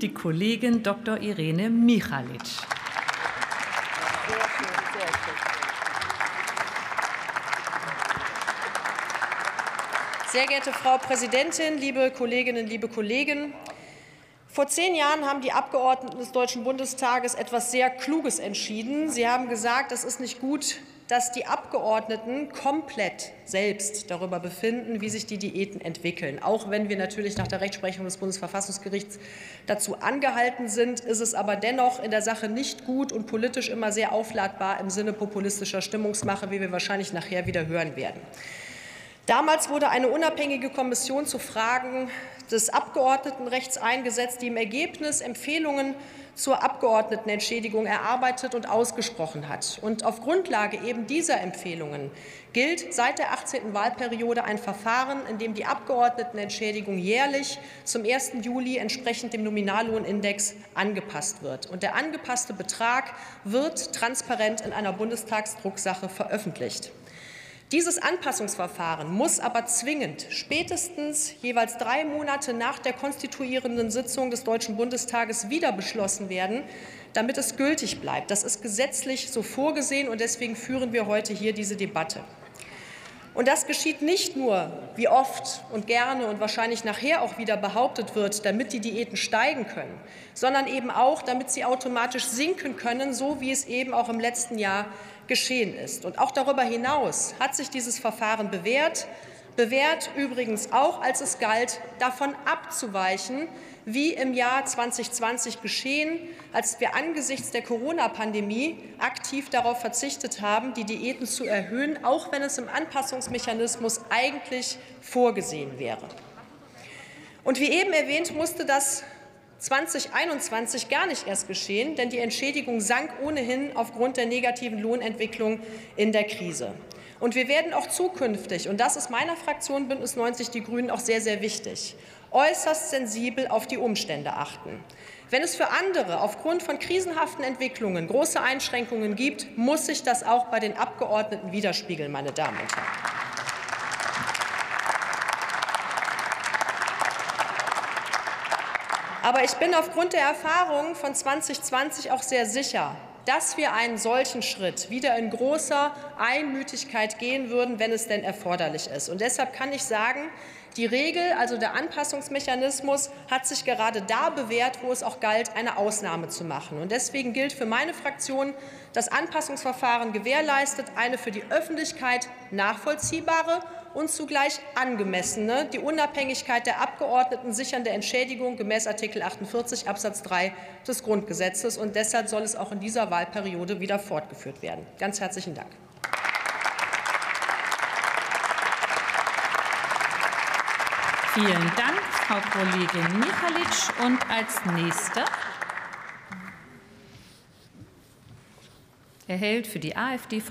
Die Kollegin Dr. Irene Michalic. Sehr geehrte Frau Präsidentin, liebe Kolleginnen, liebe Kollegen! Vor zehn Jahren haben die Abgeordneten des Deutschen Bundestages etwas sehr Kluges entschieden. Sie haben gesagt, es ist nicht gut, dass die Abgeordneten komplett selbst darüber befinden, wie sich die Diäten entwickeln. Auch wenn wir natürlich nach der Rechtsprechung des Bundesverfassungsgerichts dazu angehalten sind, ist es aber dennoch in der Sache nicht gut und politisch immer sehr aufladbar im Sinne populistischer Stimmungsmache, wie wir wahrscheinlich nachher wieder hören werden. Damals wurde eine unabhängige Kommission zu Fragen des Abgeordnetenrechts eingesetzt, die im Ergebnis Empfehlungen zur Abgeordnetenentschädigung erarbeitet und ausgesprochen hat. Und auf Grundlage eben dieser Empfehlungen gilt seit der 18. Wahlperiode ein Verfahren, in dem die Abgeordnetenentschädigung jährlich zum 1. Juli entsprechend dem Nominallohnindex angepasst wird. Und der angepasste Betrag wird transparent in einer Bundestagsdrucksache veröffentlicht. Dieses Anpassungsverfahren muss aber zwingend spätestens jeweils drei Monate nach der konstituierenden Sitzung des Deutschen Bundestages wieder beschlossen werden, damit es gültig bleibt. Das ist gesetzlich so vorgesehen, und deswegen führen wir heute hier diese Debatte. Und das geschieht nicht nur, wie oft und gerne und wahrscheinlich nachher auch wieder behauptet wird, damit die Diäten steigen können, sondern eben auch, damit sie automatisch sinken können, so wie es eben auch im letzten Jahr geschehen ist. Und auch darüber hinaus hat sich dieses Verfahren bewährt, bewährt übrigens auch, als es galt, davon abzuweichen, wie im Jahr 2020 geschehen, als wir angesichts der Corona-Pandemie aktiv darauf verzichtet haben, die Diäten zu erhöhen, auch wenn es im Anpassungsmechanismus eigentlich vorgesehen wäre. Und wie eben erwähnt, musste das 2021 gar nicht erst geschehen, denn die Entschädigung sank ohnehin aufgrund der negativen Lohnentwicklung in der Krise. Und wir werden auch zukünftig, und das ist meiner Fraktion Bündnis 90 Die Grünen auch sehr, sehr wichtig, äußerst sensibel auf die Umstände achten. Wenn es für andere aufgrund von krisenhaften Entwicklungen große Einschränkungen gibt, muss sich das auch bei den Abgeordneten widerspiegeln, meine Damen und Herren. Aber ich bin aufgrund der Erfahrungen von 2020 auch sehr sicher, dass wir einen solchen Schritt wieder in großer Einmütigkeit gehen würden, wenn es denn erforderlich ist. Und deshalb kann ich sagen, die Regel, also der Anpassungsmechanismus, hat sich gerade da bewährt, wo es auch galt, eine Ausnahme zu machen. Und deswegen gilt für meine Fraktion, das Anpassungsverfahren gewährleistet eine für die Öffentlichkeit nachvollziehbare und zugleich angemessene, die Unabhängigkeit der Abgeordneten sichernde Entschädigung gemäß Artikel 48 Absatz 3 des Grundgesetzes. Und deshalb soll es auch in dieser Wahlperiode wieder fortgeführt werden. Ganz herzlichen Dank. Vielen Dank, Frau Kollegin Michalic. Und als nächster erhält für die AfD-Fraktion